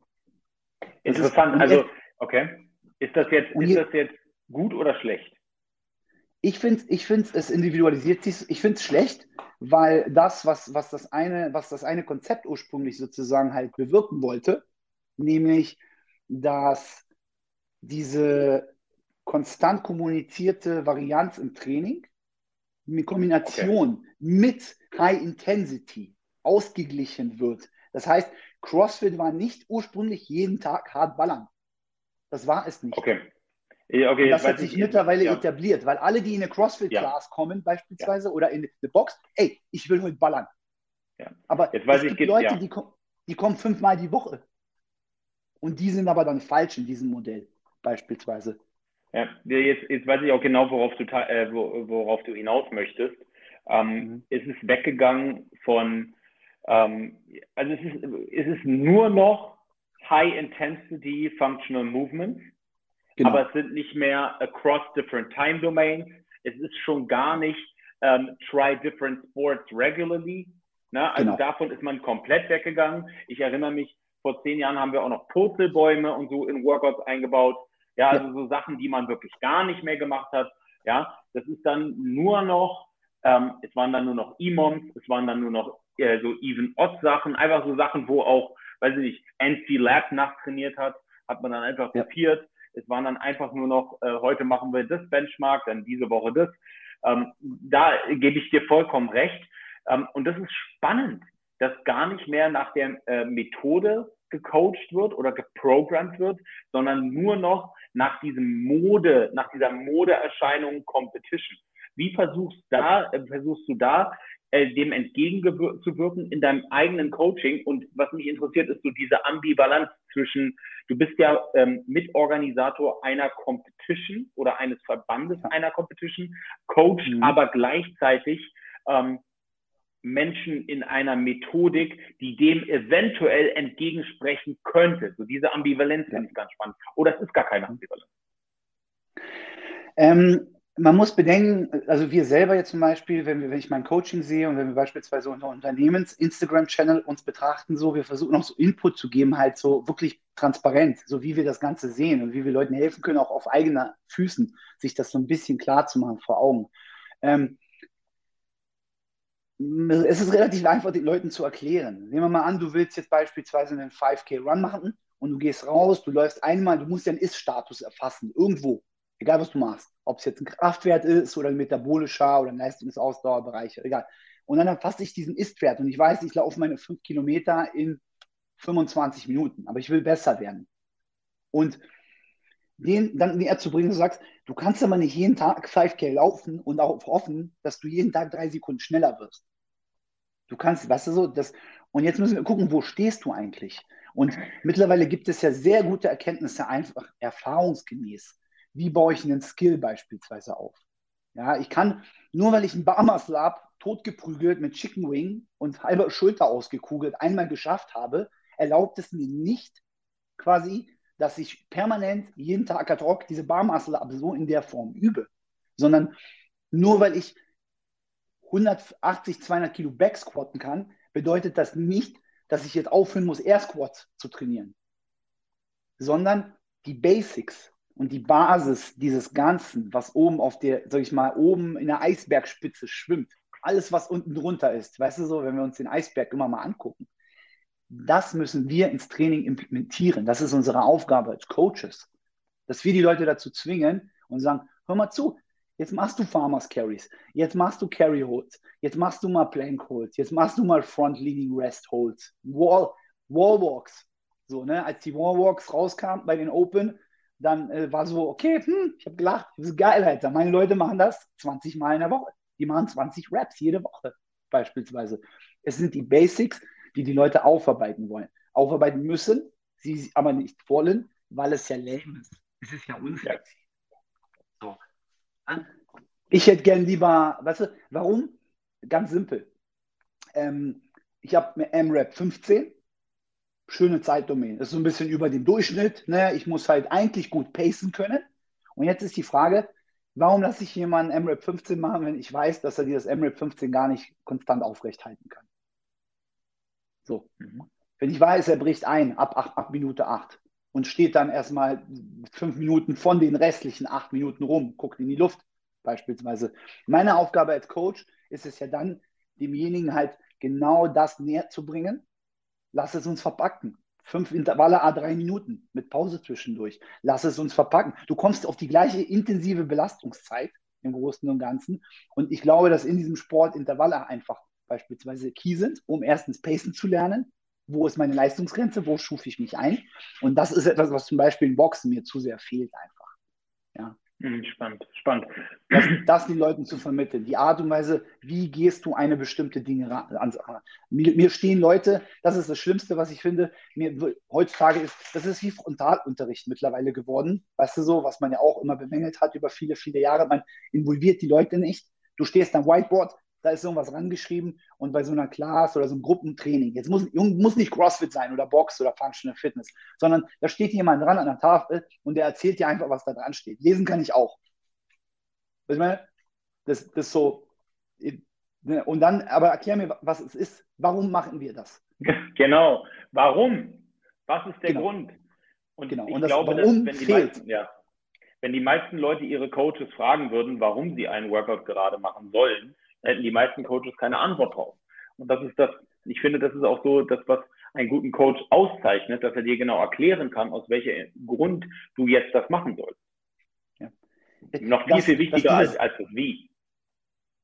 Interessant, also, okay. Ist das jetzt, ist das jetzt gut oder schlecht? Ich finde, ich find, es individualisiert sich, ich finde es schlecht, weil das, was, was, das eine, was das eine Konzept ursprünglich sozusagen halt bewirken wollte, nämlich, dass diese konstant kommunizierte Varianz im Training in Kombination okay. mit High Intensity ausgeglichen wird. Das heißt, CrossFit war nicht ursprünglich jeden Tag hart ballern. Das war es nicht. Okay. Okay, das hat sich mittlerweile ja. etabliert, weil alle, die in eine CrossFit-Class ja. kommen, beispielsweise, oder in eine Box, ey, ich will heute ballern. Aber Jetzt weiß es ich, gibt Leute, die, die kommen fünfmal die Woche. Und die sind aber dann falsch in diesem Modell, beispielsweise. Ja, jetzt, jetzt weiß ich auch genau, worauf du, äh, worauf du hinaus möchtest. Ähm, mhm. Es ist weggegangen von, ähm, also es ist, es ist nur noch High Intensity Functional Movements Genau. Aber es sind nicht mehr across different time domains. Es ist schon gar nicht ähm, try different sports regularly. Ne? Also genau. davon ist man komplett weggegangen. Ich erinnere mich, vor zehn Jahren haben wir auch noch Purzelbäume und so in Workouts eingebaut. Ja, also ja. so Sachen, die man wirklich gar nicht mehr gemacht hat. Ja, das ist dann nur noch, ähm, es waren dann nur noch E-Moms, es waren dann nur noch äh, so Even-Odd-Sachen, einfach so Sachen, wo auch, weiß ich nicht, NC Lab nachtrainiert hat, hat man dann einfach ja. kopiert. Es waren dann einfach nur noch, äh, heute machen wir das Benchmark, dann diese Woche das. Ähm, da gebe ich dir vollkommen recht. Ähm, und das ist spannend, dass gar nicht mehr nach der äh, Methode gecoacht wird oder geprogrammt wird, sondern nur noch nach diesem Mode, nach dieser Modeerscheinung Competition. Wie versuchst, da, äh, versuchst du da äh, dem entgegenzuwirken in deinem eigenen Coaching. Und was mich interessiert, ist so diese Ambivalenz zwischen, du bist ja ähm, Mitorganisator einer Competition oder eines Verbandes einer Competition, Coach, mhm. aber gleichzeitig ähm, Menschen in einer Methodik, die dem eventuell entgegensprechen könnte. So diese Ambivalenz ja. finde ich ganz spannend. Oder es ist gar keine Ambivalenz. Ähm, man muss bedenken, also wir selber jetzt zum Beispiel, wenn, wir, wenn ich mein Coaching sehe und wenn wir beispielsweise unser Unternehmens-Instagram-Channel uns betrachten, so, wir versuchen auch so Input zu geben, halt so wirklich transparent, so wie wir das Ganze sehen und wie wir Leuten helfen können, auch auf eigenen Füßen, sich das so ein bisschen klar zu machen vor Augen. Ähm, es ist relativ einfach, den Leuten zu erklären. Nehmen wir mal an, du willst jetzt beispielsweise einen 5K-Run machen und du gehst raus, du läufst einmal, du musst ja einen Ist-Status erfassen, irgendwo Egal, was du machst. Ob es jetzt ein Kraftwert ist oder ein metabolischer oder ein Leistungsausdauerbereich, egal. Und dann erfasse ich diesen Ist-Wert und ich weiß, ich laufe meine 5 Kilometer in 25 Minuten, aber ich will besser werden. Und den dann näher zu bringen, du sagst, du kannst aber nicht jeden Tag 5K laufen und auch hoffen, dass du jeden Tag drei Sekunden schneller wirst. Du kannst, weißt du so, das, und jetzt müssen wir gucken, wo stehst du eigentlich? Und mittlerweile gibt es ja sehr gute Erkenntnisse, einfach erfahrungsgemäß. Wie baue ich einen Skill beispielsweise auf? Ja, ich kann, nur weil ich einen Barmuscle habe, totgeprügelt mit Chicken Wing und halber Schulter ausgekugelt einmal geschafft habe, erlaubt es mir nicht, quasi, dass ich permanent jeden Tag ad hoc diese Barmuscle ab so in der Form übe, sondern nur weil ich 180, 200 Kilo Backsquatten kann, bedeutet das nicht, dass ich jetzt aufhören muss, Air Squats zu trainieren, sondern die Basics und die Basis dieses Ganzen, was oben auf der, sag ich mal, oben in der Eisbergspitze schwimmt, alles, was unten drunter ist, weißt du so, wenn wir uns den Eisberg immer mal angucken, das müssen wir ins Training implementieren. Das ist unsere Aufgabe als Coaches, dass wir die Leute dazu zwingen und sagen, hör mal zu, Jetzt machst du Farmers Carries. Jetzt machst du Carry Holds. Jetzt machst du mal Plank Holds. Jetzt machst du mal Front Leading Rest Holds. Wall, Wall Walks. So, ne? Als die Wall Walks rauskamen bei den Open, dann äh, war so, okay, hm, ich habe gelacht, das ist geil, Alter. Meine Leute machen das 20 Mal in der Woche. Die machen 20 Raps jede Woche, beispielsweise. Es sind die Basics, die die Leute aufarbeiten wollen. Aufarbeiten müssen, sie aber nicht wollen, weil es ja lame ist. Es ist ja unfair. So. Ich hätte gern lieber, weißt du, warum? Ganz simpel. Ähm, ich habe mir MRAP 15, schöne Zeitdomain. Das ist so ein bisschen über dem Durchschnitt. Ne? Ich muss halt eigentlich gut pacen können. Und jetzt ist die Frage, warum lasse ich jemanden MRAP 15 machen, wenn ich weiß, dass er dieses MRAP 15 gar nicht konstant aufrecht halten kann? So. Mhm. Wenn ich weiß, er bricht ein ab, ab, ab Minute 8 und steht dann erstmal fünf Minuten von den restlichen acht Minuten rum, guckt in die Luft beispielsweise. Meine Aufgabe als Coach ist es ja dann, demjenigen halt genau das näher zu bringen. Lass es uns verpacken. Fünf Intervalle a drei Minuten mit Pause zwischendurch. Lass es uns verpacken. Du kommst auf die gleiche intensive Belastungszeit im Großen und Ganzen. Und ich glaube, dass in diesem Sport Intervalle einfach beispielsweise key sind, um erstens Pacen zu lernen, wo ist meine Leistungsgrenze, wo schufe ich mich ein. Und das ist etwas, was zum Beispiel im Boxen mir zu sehr fehlt einfach. Ja. Hm, spannend, spannend. Das, das den Leuten zu vermitteln. Die Art und Weise, wie gehst du eine bestimmte Dinge an. Mir, mir stehen Leute, das ist das Schlimmste, was ich finde, mir heutzutage ist, das ist wie Frontalunterricht mittlerweile geworden. Weißt du so, was man ja auch immer bemängelt hat über viele, viele Jahre. Man involviert die Leute nicht. Du stehst am Whiteboard, da ist irgendwas rangeschrieben und bei so einer Class oder so einem Gruppentraining, jetzt muss, muss nicht CrossFit sein oder Box oder Functional Fitness, sondern da steht jemand dran an der Tafel und der erzählt dir einfach, was da dran steht. Lesen kann ich auch. Was ich meine? Das, das so. Ne, und dann, aber erklär mir, was es ist. Warum machen wir das? Genau. Warum? Was ist der genau. Grund? Und genau. ich und das glaube, dass, wenn die fehlt. Meisten, ja, wenn die meisten Leute ihre Coaches fragen würden, warum sie einen Workout gerade machen sollen, hätten die meisten Coaches keine Antwort drauf. Und das ist das, ich finde, das ist auch so das, was einen guten Coach auszeichnet, dass er dir genau erklären kann, aus welchem Grund du jetzt das machen sollst. Ja. Noch viel, das, viel wichtiger dieses, als, als das Wie.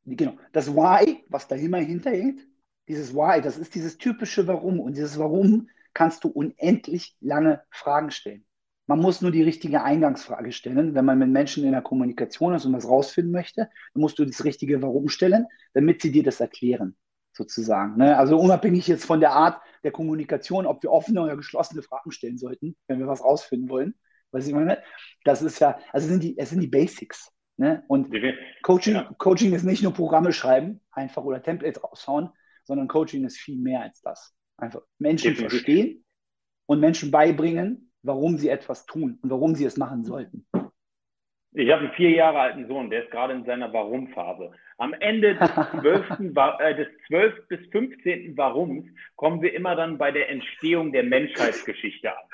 Genau. Das Why, was da immer hinterhängt, dieses Why, das ist dieses typische Warum. Und dieses Warum kannst du unendlich lange Fragen stellen. Man muss nur die richtige Eingangsfrage stellen. Wenn man mit Menschen in der Kommunikation ist und was rausfinden möchte, dann musst du das richtige Warum stellen, damit sie dir das erklären, sozusagen. Ne? Also unabhängig jetzt von der Art der Kommunikation, ob wir offene oder geschlossene Fragen stellen sollten, wenn wir was rausfinden wollen. Was ich meine, das ist ja, also sind die, es sind die Basics. Ne? Und Coaching, ja. Coaching ist nicht nur Programme schreiben, einfach oder Templates raushauen, sondern Coaching ist viel mehr als das. Einfach Menschen Definitiv. verstehen und Menschen beibringen, warum sie etwas tun und warum sie es machen sollten. Ich habe einen vier Jahre alten Sohn, der ist gerade in seiner Warum-Phase. Am Ende des 12. äh, des 12. bis 15. Warums kommen wir immer dann bei der Entstehung der Menschheitsgeschichte an.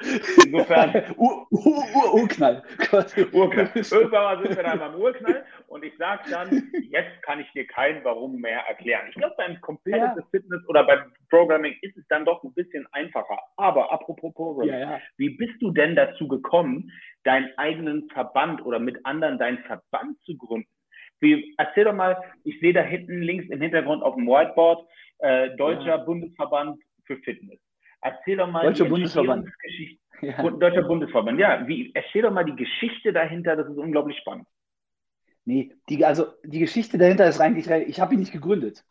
Insofern. Ur, Ur, Ur, Urknall. Urknall. Irgendwann sind wir dann beim Urknall und ich sage dann, jetzt kann ich dir kein Warum mehr erklären. Ich glaube, beim Competitive ja. Fitness oder beim Programming ist es dann doch ein bisschen einfacher. Aber apropos Programming, ja, ja. wie bist du denn dazu gekommen, deinen eigenen Verband oder mit anderen deinen Verband zu gründen. Wie, erzähl doch mal, ich sehe da hinten links im Hintergrund auf dem Whiteboard äh, Deutscher ja. Bundesverband für Fitness. Erzähl doch mal Deutscher Bundesverband. Ja. Deutscher Bundesverband, ja. Wie, erzähl doch mal die Geschichte dahinter, das ist unglaublich spannend. Nee, die, also die Geschichte dahinter ist eigentlich, ich habe ihn nicht gegründet.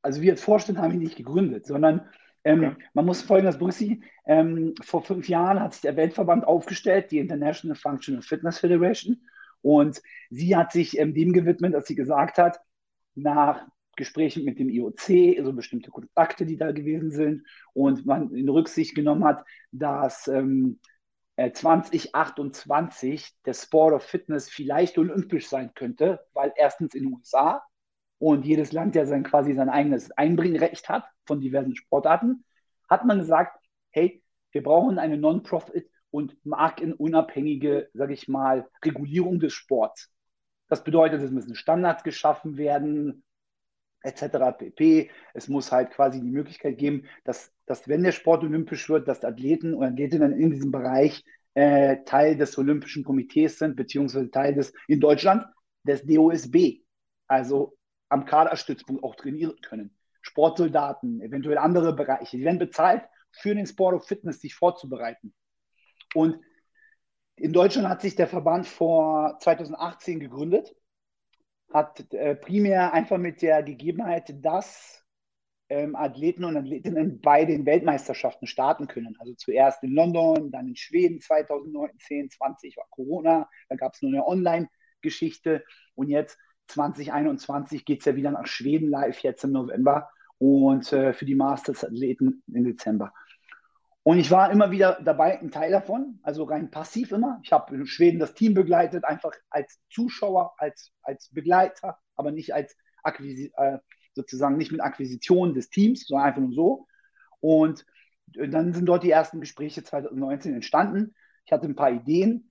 Also wir als Vorstand haben ihn nicht gegründet, sondern ähm, okay. man muss folgendes berücksichtigen. Ähm, vor fünf Jahren hat sich der Weltverband aufgestellt, die International Functional Fitness Federation. Und sie hat sich ähm, dem gewidmet, dass sie gesagt hat, nach Gesprächen mit dem IOC, also bestimmte Kontakte, die da gewesen sind, und man in Rücksicht genommen hat, dass ähm, 2028 äh, der Sport of Fitness vielleicht olympisch sein könnte, weil erstens in den USA und jedes Land ja sein quasi sein eigenes Einbringrecht hat von diversen Sportarten, hat man gesagt, hey, wir brauchen eine Non-Profit und markenunabhängige, sage ich mal, Regulierung des Sports. Das bedeutet, es müssen Standards geschaffen werden, etc. pp. Es muss halt quasi die Möglichkeit geben, dass, dass wenn der Sport olympisch wird, dass Athleten und Athletinnen in diesem Bereich äh, Teil des Olympischen Komitees sind, beziehungsweise Teil des, in Deutschland, des DOSB, also am Kaderstützpunkt auch trainieren können. Sportsoldaten, eventuell andere Bereiche, die werden bezahlt, für den Sport of Fitness sich vorzubereiten. Und in Deutschland hat sich der Verband vor 2018 gegründet hat äh, primär einfach mit der Gegebenheit, dass ähm, Athleten und Athletinnen bei den Weltmeisterschaften starten können. Also zuerst in London, dann in Schweden 2019, 20 war Corona, da gab es nur eine Online-Geschichte und jetzt 2021 geht es ja wieder nach Schweden live, jetzt im November und äh, für die Masters-Athleten im Dezember. Und ich war immer wieder dabei, ein Teil davon, also rein passiv immer. Ich habe in Schweden das Team begleitet, einfach als Zuschauer, als, als Begleiter, aber nicht als Akquisi äh, sozusagen nicht mit Akquisition des Teams, sondern einfach nur so. Und dann sind dort die ersten Gespräche 2019 entstanden. Ich hatte ein paar Ideen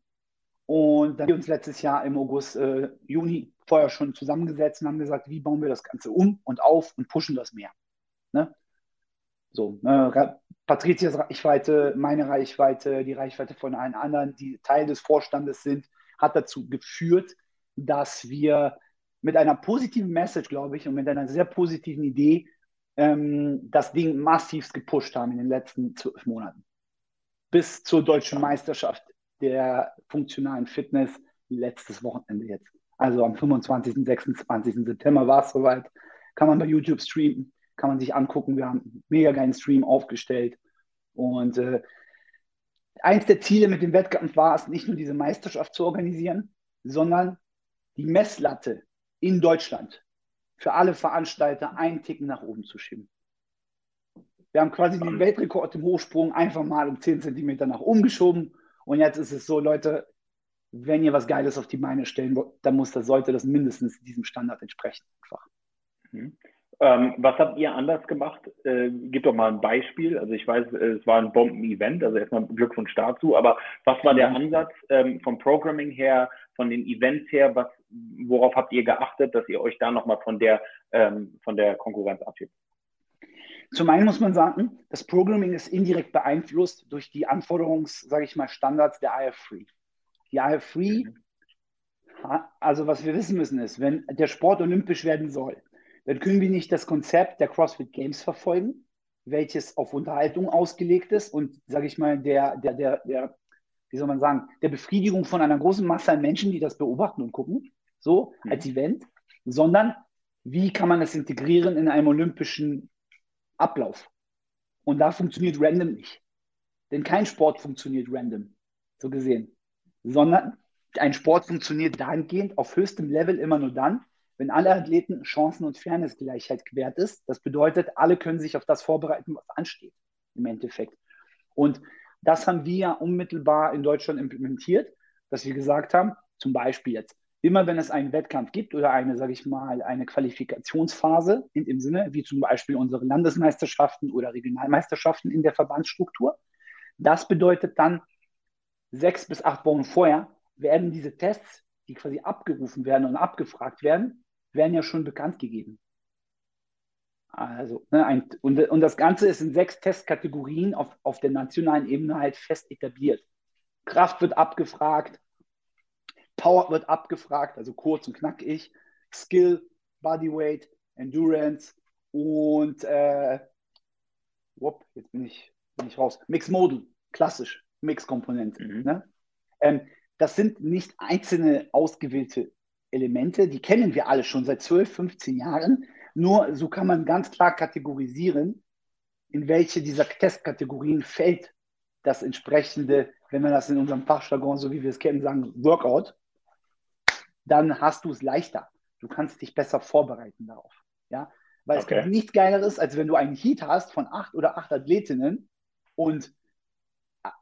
und dann haben wir uns letztes Jahr im August, äh, Juni vorher schon zusammengesetzt und haben gesagt, wie bauen wir das Ganze um und auf und pushen das mehr. Ne? So, ne, Patrizias Reichweite, meine Reichweite, die Reichweite von allen anderen, die Teil des Vorstandes sind, hat dazu geführt, dass wir mit einer positiven Message, glaube ich, und mit einer sehr positiven Idee ähm, das Ding massivst gepusht haben in den letzten zwölf Monaten. Bis zur deutschen Meisterschaft der funktionalen Fitness letztes Wochenende jetzt. Also am 25. 26. September war es soweit. Kann man bei YouTube streamen kann man sich angucken. Wir haben einen mega geilen Stream aufgestellt. Und äh, eins der Ziele mit dem Wettkampf war es, nicht nur diese Meisterschaft zu organisieren, sondern die Messlatte in Deutschland für alle Veranstalter einen Ticken nach oben zu schieben. Wir haben quasi den Weltrekord im Hochsprung einfach mal um 10 Zentimeter nach oben geschoben. Und jetzt ist es so, Leute, wenn ihr was Geiles auf die Beine stellen wollt, dann muss das, sollte das mindestens diesem Standard entsprechen. Einfach. Mhm. Ähm, was habt ihr anders gemacht? Äh, gib doch mal ein Beispiel. Also ich weiß, es war ein Bomben-Event, also erstmal Glückwunsch dazu, aber was war der mhm. Ansatz ähm, vom Programming her, von den Events her, was, worauf habt ihr geachtet, dass ihr euch da nochmal von der, ähm, von der Konkurrenz abhebt? Zum einen muss man sagen, das Programming ist indirekt beeinflusst durch die Anforderungs, sage ich mal, Standards der IF3. Die IF3, mhm. also was wir wissen müssen ist, wenn der Sport olympisch werden soll, dann können wir nicht das Konzept der CrossFit Games verfolgen, welches auf Unterhaltung ausgelegt ist und, sage ich mal, der, der, der, der, wie soll man sagen, der Befriedigung von einer großen Masse an Menschen, die das beobachten und gucken, so mhm. als Event, sondern wie kann man das integrieren in einem olympischen Ablauf? Und da funktioniert Random nicht. Denn kein Sport funktioniert random, so gesehen, sondern ein Sport funktioniert dahingehend auf höchstem Level immer nur dann, wenn alle Athleten Chancen- und Fairnessgleichheit gewährt ist. Das bedeutet, alle können sich auf das vorbereiten, was ansteht im Endeffekt. Und das haben wir ja unmittelbar in Deutschland implementiert, dass wir gesagt haben, zum Beispiel jetzt, immer wenn es einen Wettkampf gibt oder eine, sage ich mal, eine Qualifikationsphase in dem Sinne, wie zum Beispiel unsere Landesmeisterschaften oder Regionalmeisterschaften in der Verbandsstruktur, das bedeutet dann, sechs bis acht Wochen vorher werden diese Tests, die quasi abgerufen werden und abgefragt werden, werden ja schon bekannt gegeben. Also, ne, ein, und, und das Ganze ist in sechs Testkategorien auf, auf der nationalen Ebene halt fest etabliert. Kraft wird abgefragt, Power wird abgefragt, also kurz und knackig, Skill, Bodyweight, Endurance und äh, whoop, jetzt bin ich, bin ich raus. Mix Model, klassisch, Mix-Komponente. Mhm. Ne? Ähm, das sind nicht einzelne ausgewählte Elemente, die kennen wir alle schon seit 12, 15 Jahren. Nur so kann man ganz klar kategorisieren, in welche dieser Testkategorien fällt das entsprechende, wenn wir das in unserem Fachjargon, so wie wir es kennen, sagen, Workout, dann hast du es leichter. Du kannst dich besser vorbereiten darauf. Ja? Weil okay. es gibt nichts Geileres, als wenn du einen Heat hast von acht oder acht Athletinnen und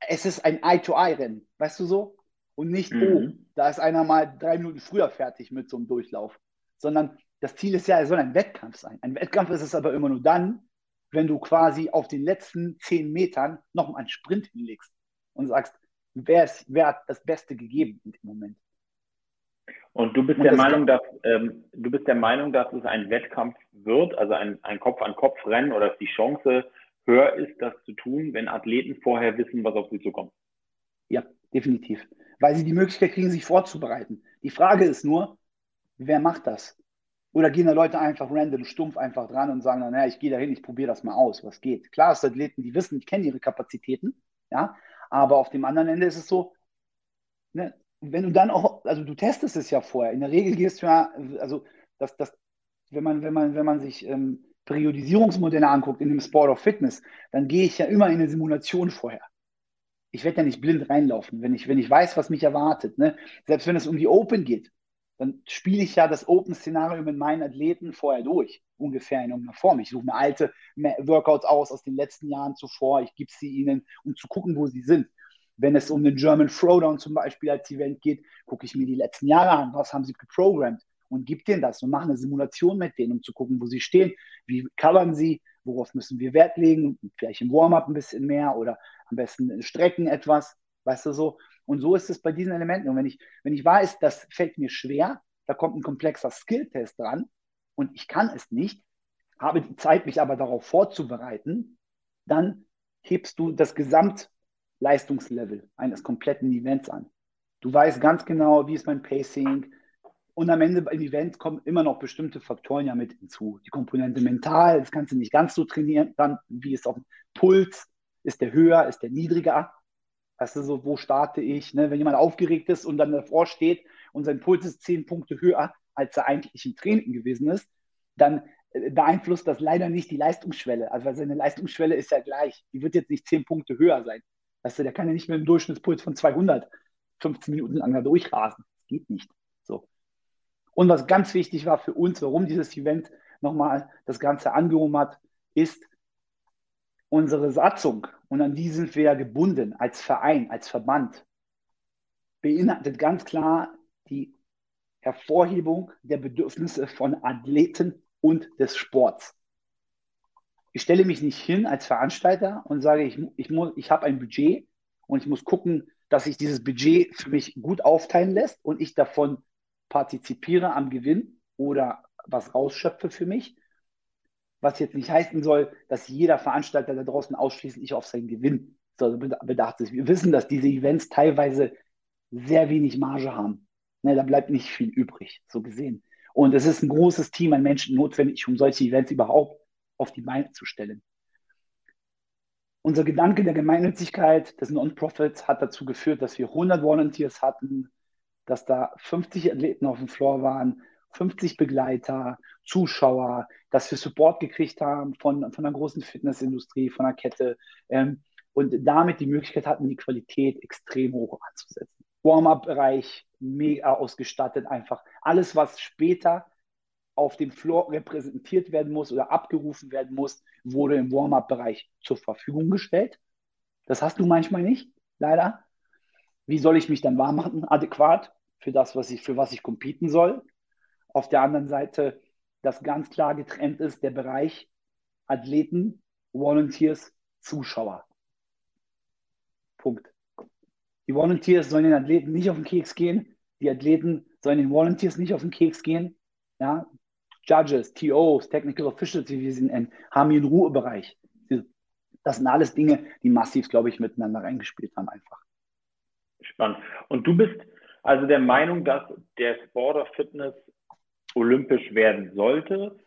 es ist ein Eye-to-Eye-Rennen, weißt du so? Und nicht, mhm. oh, da ist einer mal drei Minuten früher fertig mit so einem Durchlauf. Sondern das Ziel ist ja, es soll ein Wettkampf sein. Ein Wettkampf ist es aber immer nur dann, wenn du quasi auf den letzten zehn Metern noch mal einen Sprint hinlegst und sagst, wer, ist, wer hat das Beste gegeben dem Moment. Und du bist und der Meinung, dass ähm, du bist der Meinung, dass es ein Wettkampf wird, also ein, ein Kopf-an-Kopf-Rennen oder dass die Chance höher ist, das zu tun, wenn Athleten vorher wissen, was auf sie zukommt. Ja, definitiv. Weil sie die Möglichkeit kriegen, sich vorzubereiten. Die Frage ist nur, wer macht das? Oder gehen da Leute einfach random, stumpf einfach dran und sagen, naja, ich gehe da hin, ich probiere das mal aus, was geht. Klar, es Athleten, die wissen, die kennen ihre Kapazitäten, ja, aber auf dem anderen Ende ist es so, ne, wenn du dann auch, also du testest es ja vorher. In der Regel gehst du ja, also das, das, wenn man, wenn man, wenn man sich ähm, Periodisierungsmodelle anguckt in dem Sport of Fitness, dann gehe ich ja immer in eine Simulation vorher. Ich werde ja nicht blind reinlaufen, wenn ich, wenn ich weiß, was mich erwartet. Ne? Selbst wenn es um die Open geht, dann spiele ich ja das Open-Szenario mit meinen Athleten vorher durch, ungefähr in irgendeiner Form. Ich suche mir alte Workouts aus aus den letzten Jahren zuvor, ich gebe sie ihnen, um zu gucken, wo sie sind. Wenn es um den German Throwdown zum Beispiel als Event geht, gucke ich mir die letzten Jahre an, was haben sie geprogrammt und gebe denen das und mache eine Simulation mit denen, um zu gucken, wo sie stehen, wie covern sie, worauf müssen wir Wert legen, vielleicht im Warm-up ein bisschen mehr oder am besten strecken etwas, weißt du so. Und so ist es bei diesen Elementen. Und wenn ich, wenn ich weiß, das fällt mir schwer, da kommt ein komplexer Skill-Test dran und ich kann es nicht, habe die Zeit, mich aber darauf vorzubereiten, dann hebst du das Gesamtleistungslevel eines kompletten Events an. Du weißt ganz genau, wie ist mein Pacing. Und am Ende beim Event kommen immer noch bestimmte Faktoren ja mit hinzu. Die Komponente mental, das kannst du nicht ganz so trainieren. Dann, wie ist auch Puls? Ist der höher? Ist der niedriger? Weißt du, so, wo starte ich? Ne? Wenn jemand aufgeregt ist und dann davor steht und sein Puls ist zehn Punkte höher, als er eigentlich im Training gewesen ist, dann äh, beeinflusst das leider nicht die Leistungsschwelle. Also seine Leistungsschwelle ist ja gleich. Die wird jetzt nicht zehn Punkte höher sein. Weißt du, der kann ja nicht mit einem Durchschnittspuls von 200 15 Minuten lang da durchrasen. Das geht nicht. Und was ganz wichtig war für uns, warum dieses Event nochmal das Ganze angehoben hat, ist, unsere Satzung, und an die sind wir ja gebunden als Verein, als Verband, beinhaltet ganz klar die Hervorhebung der Bedürfnisse von Athleten und des Sports. Ich stelle mich nicht hin als Veranstalter und sage, ich, ich, ich habe ein Budget und ich muss gucken, dass sich dieses Budget für mich gut aufteilen lässt und ich davon partizipiere am Gewinn oder was rausschöpfe für mich, was jetzt nicht heißen soll, dass jeder Veranstalter da draußen ausschließlich auf seinen Gewinn bedacht ist. Wir wissen, dass diese Events teilweise sehr wenig Marge haben. Ne, da bleibt nicht viel übrig, so gesehen. Und es ist ein großes Team an Menschen notwendig, um solche Events überhaupt auf die Beine zu stellen. Unser Gedanke der Gemeinnützigkeit des Non-Profits hat dazu geführt, dass wir 100 Volunteers hatten, dass da 50 Athleten auf dem Floor waren, 50 Begleiter, Zuschauer, dass wir Support gekriegt haben von, von einer großen Fitnessindustrie, von einer Kette ähm, und damit die Möglichkeit hatten, die Qualität extrem hoch anzusetzen. Warm-up-Bereich mega ausgestattet, einfach alles, was später auf dem Floor repräsentiert werden muss oder abgerufen werden muss, wurde im Warm-up-Bereich zur Verfügung gestellt. Das hast du manchmal nicht, leider. Wie soll ich mich dann warm machen, adäquat für das, was ich, für was ich competen soll? Auf der anderen Seite, dass ganz klar getrennt ist, der Bereich Athleten, Volunteers, Zuschauer. Punkt. Die Volunteers sollen den Athleten nicht auf den Keks gehen. Die Athleten sollen den Volunteers nicht auf den Keks gehen. Ja? Judges, TOs, Technical Officials, wie wir sie nennen, haben ihren Ruhebereich. Das sind alles Dinge, die massiv, glaube ich, miteinander reingespielt haben einfach. Spannend. Und du bist also der Meinung, dass der Sport of Fitness olympisch werden sollte.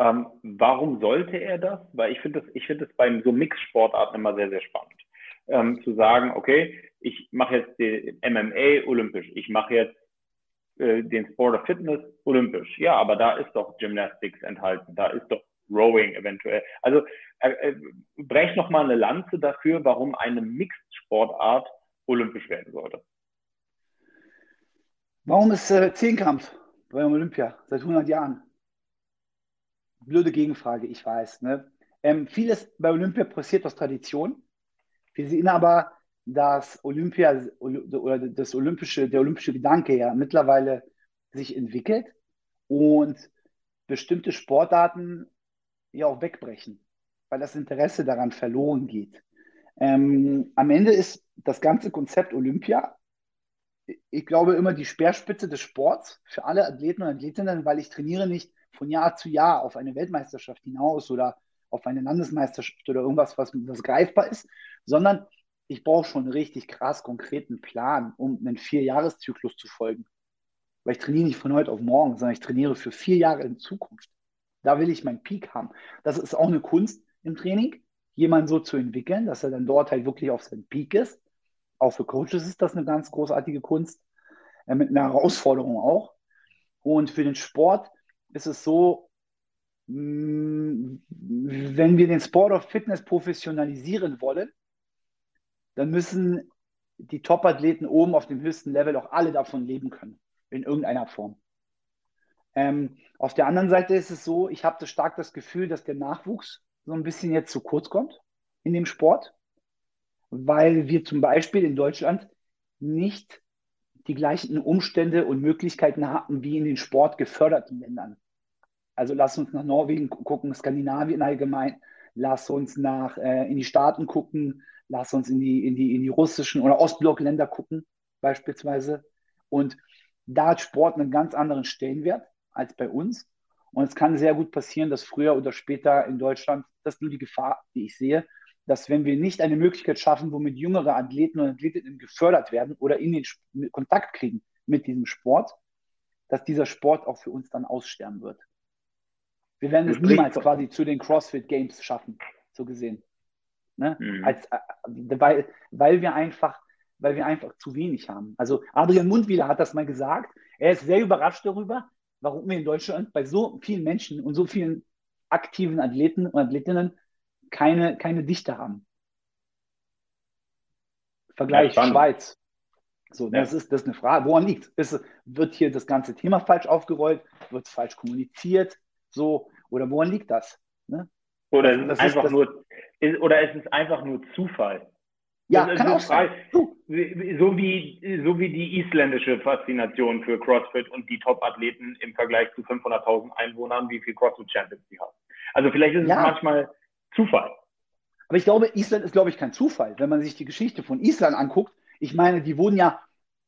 Ähm, warum sollte er das? Weil ich finde das, ich finde das bei so Mix-Sportarten immer sehr, sehr spannend. Ähm, zu sagen, okay, ich mache jetzt den MMA olympisch, ich mache jetzt äh, den Sport of Fitness olympisch. Ja, aber da ist doch Gymnastics enthalten, da ist doch Rowing eventuell. Also äh, äh, brech noch mal eine Lanze dafür, warum eine Mixed-Sportart olympisch werden sollte. Warum ist äh, Zehnkampf bei Olympia seit 100 Jahren? Blöde Gegenfrage, ich weiß. Ne? Ähm, vieles bei Olympia passiert aus Tradition. Wir sehen aber, dass Olympia oder das olympische, der olympische Gedanke ja mittlerweile sich entwickelt und bestimmte Sportarten ja auch wegbrechen, weil das Interesse daran verloren geht. Ähm, am Ende ist das ganze Konzept Olympia, ich glaube, immer die Speerspitze des Sports für alle Athleten und Athletinnen, weil ich trainiere nicht von Jahr zu Jahr auf eine Weltmeisterschaft hinaus oder auf eine Landesmeisterschaft oder irgendwas, was, was greifbar ist, sondern ich brauche schon einen richtig krass konkreten Plan, um einen Vierjahreszyklus zu folgen. Weil ich trainiere nicht von heute auf morgen, sondern ich trainiere für vier Jahre in Zukunft. Da will ich meinen Peak haben. Das ist auch eine Kunst im Training, jemanden so zu entwickeln, dass er dann dort halt wirklich auf seinem Peak ist. Auch für Coaches ist das eine ganz großartige Kunst, äh, mit einer Herausforderung auch. Und für den Sport ist es so, mh, mm, wenn wir den Sport of Fitness professionalisieren wollen, dann müssen die Top-Athleten oben auf dem höchsten Level auch alle davon leben können, in irgendeiner Form. Ähm, auf der anderen Seite ist es so, ich habe stark das Gefühl, dass der Nachwuchs so ein bisschen jetzt zu kurz kommt in dem Sport, weil wir zum Beispiel in Deutschland nicht die gleichen Umstände und Möglichkeiten hatten wie in den sportgeförderten Ländern. Also lass uns nach Norwegen gucken, Skandinavien allgemein, lass uns nach äh, in die Staaten gucken, lass uns in die, in die, in die russischen oder Ostblockländer gucken, beispielsweise. Und da hat Sport einen ganz anderen Stellenwert als bei uns. Und es kann sehr gut passieren, dass früher oder später in Deutschland, das ist nur die Gefahr, die ich sehe, dass wenn wir nicht eine Möglichkeit schaffen, womit jüngere Athleten und Athletinnen gefördert werden oder in den Kontakt kriegen mit diesem Sport, dass dieser Sport auch für uns dann aussterben wird. Wir werden es niemals quasi zu den CrossFit Games schaffen, so gesehen. Ne? Mhm. Als, äh, weil, weil, wir einfach, weil wir einfach zu wenig haben. Also Adrian Mundwieler hat das mal gesagt. Er ist sehr überrascht darüber, warum wir in Deutschland bei so vielen Menschen und so vielen aktiven Athleten und Athletinnen keine, keine Dichte haben. Vergleich ja, Schweiz. So, das, ist, das ist eine Frage. Woran liegt es? Wird hier das ganze Thema falsch aufgerollt? Wird es falsch kommuniziert? So, oder woran liegt das? Ne? Oder, es ist einfach nur, oder es ist einfach nur Zufall. Ja, das kann auch sein. So wie, so wie die isländische Faszination für CrossFit und die Top-Athleten im Vergleich zu 500.000 Einwohnern, wie viel CrossFit-Champions die haben. Also vielleicht ist ja. es manchmal Zufall. Aber ich glaube, Island ist, glaube ich, kein Zufall. Wenn man sich die Geschichte von Island anguckt, ich meine, die wurden ja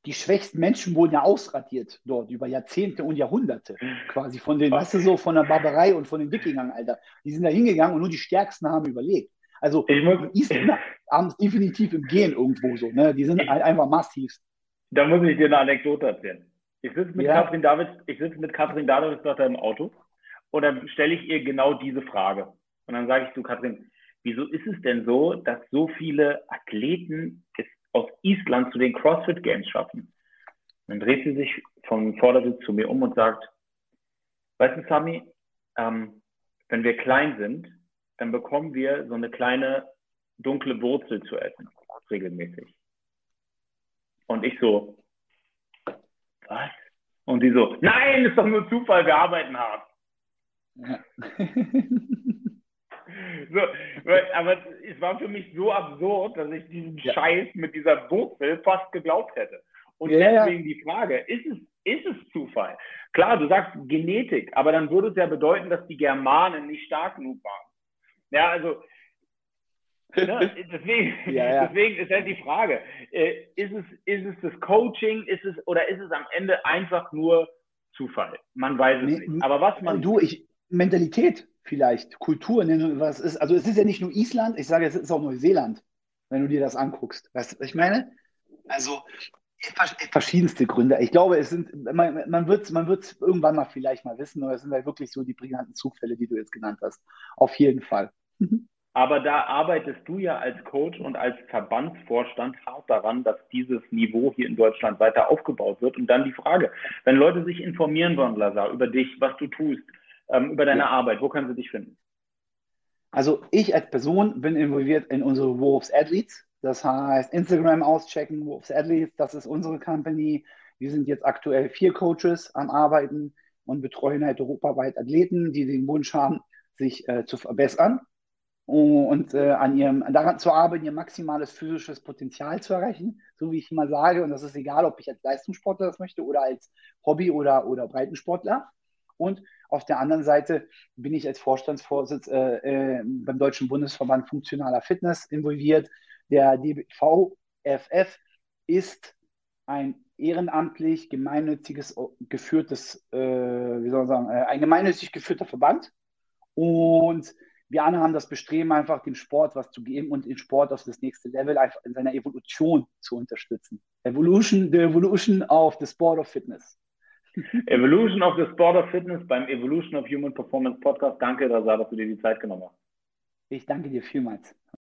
die schwächsten Menschen wurden ja ausradiert dort über Jahrzehnte und Jahrhunderte. Quasi von den, weißt du, so von der Barbarei und von den Wikingern, Alter. Die sind da hingegangen und nur die Stärksten haben überlebt. Also die Isländer haben es definitiv im Gehen irgendwo so. Ne? Die sind ich, einfach massiv. Da muss ich dir eine Anekdote erzählen. Ich sitze mit ja. Katrin Davids, ich sitze mit Katrin Davids im Auto und dann stelle ich ihr genau diese Frage. Und dann sage ich zu Katrin, wieso ist es denn so, dass so viele Athleten es aus Island zu den CrossFit Games schaffen. Dann dreht sie sich vom Vordersitz zu mir um und sagt, weißt du, Sami, ähm, wenn wir klein sind, dann bekommen wir so eine kleine dunkle Wurzel zu essen, regelmäßig. Und ich so, was? Und die so, nein, ist doch nur Zufall, wir arbeiten hart. Ja. So, aber es war für mich so absurd, dass ich diesen ja. Scheiß mit dieser Wurzel fast geglaubt hätte. Und ja, deswegen die Frage, ist es, ist es Zufall? Klar, du sagst Genetik, aber dann würde es ja bedeuten, dass die Germanen nicht stark genug waren. Ja, also Ne? Deswegen, ja, ja. deswegen ist halt die Frage, äh, ist, es, ist es das Coaching ist es, oder ist es am Ende einfach nur Zufall? Man weiß es nee, nicht. Aber was man. Du, ich, Mentalität vielleicht, Kultur, was ist. Also es ist ja nicht nur Island, ich sage, es ist auch Neuseeland, wenn du dir das anguckst. Weißt du, was ich meine? Also verschiedenste Gründe. Ich glaube, es sind, man, man wird es man wird's irgendwann mal vielleicht mal wissen, aber es sind halt wirklich so die brillanten Zugfälle, die du jetzt genannt hast. Auf jeden Fall. Aber da arbeitest du ja als Coach und als Verbandsvorstand hart daran, dass dieses Niveau hier in Deutschland weiter aufgebaut wird. Und dann die Frage, wenn Leute sich informieren wollen, Lazar, über dich, was du tust, ähm, über deine ja. Arbeit, wo können sie dich finden? Also ich als Person bin involviert in unsere Wolves Athletes. Das heißt, Instagram auschecken, Wolves Athletes, das ist unsere Company. Wir sind jetzt aktuell vier Coaches am Arbeiten und betreuen halt europaweit Athleten, die den Wunsch haben, sich äh, zu verbessern und äh, an ihrem, daran zu arbeiten, ihr maximales physisches Potenzial zu erreichen, so wie ich immer sage. Und das ist egal, ob ich als Leistungssportler das möchte oder als Hobby- oder, oder Breitensportler. Und auf der anderen Seite bin ich als Vorstandsvorsitzender äh, äh, beim Deutschen Bundesverband Funktionaler Fitness involviert. Der DBVFF ist ein ehrenamtlich gemeinnütziges geführtes, äh, wie soll man sagen, äh, ein gemeinnützig geführter Verband. Und wir alle haben das Bestreben, einfach dem Sport was zu geben und den Sport auf das nächste Level einfach in seiner Evolution zu unterstützen. Evolution, the evolution of the sport of fitness. Evolution of the Sport of Fitness beim Evolution of Human Performance Podcast. Danke, Rasa, dass du dir die Zeit genommen hast. Ich danke dir vielmals.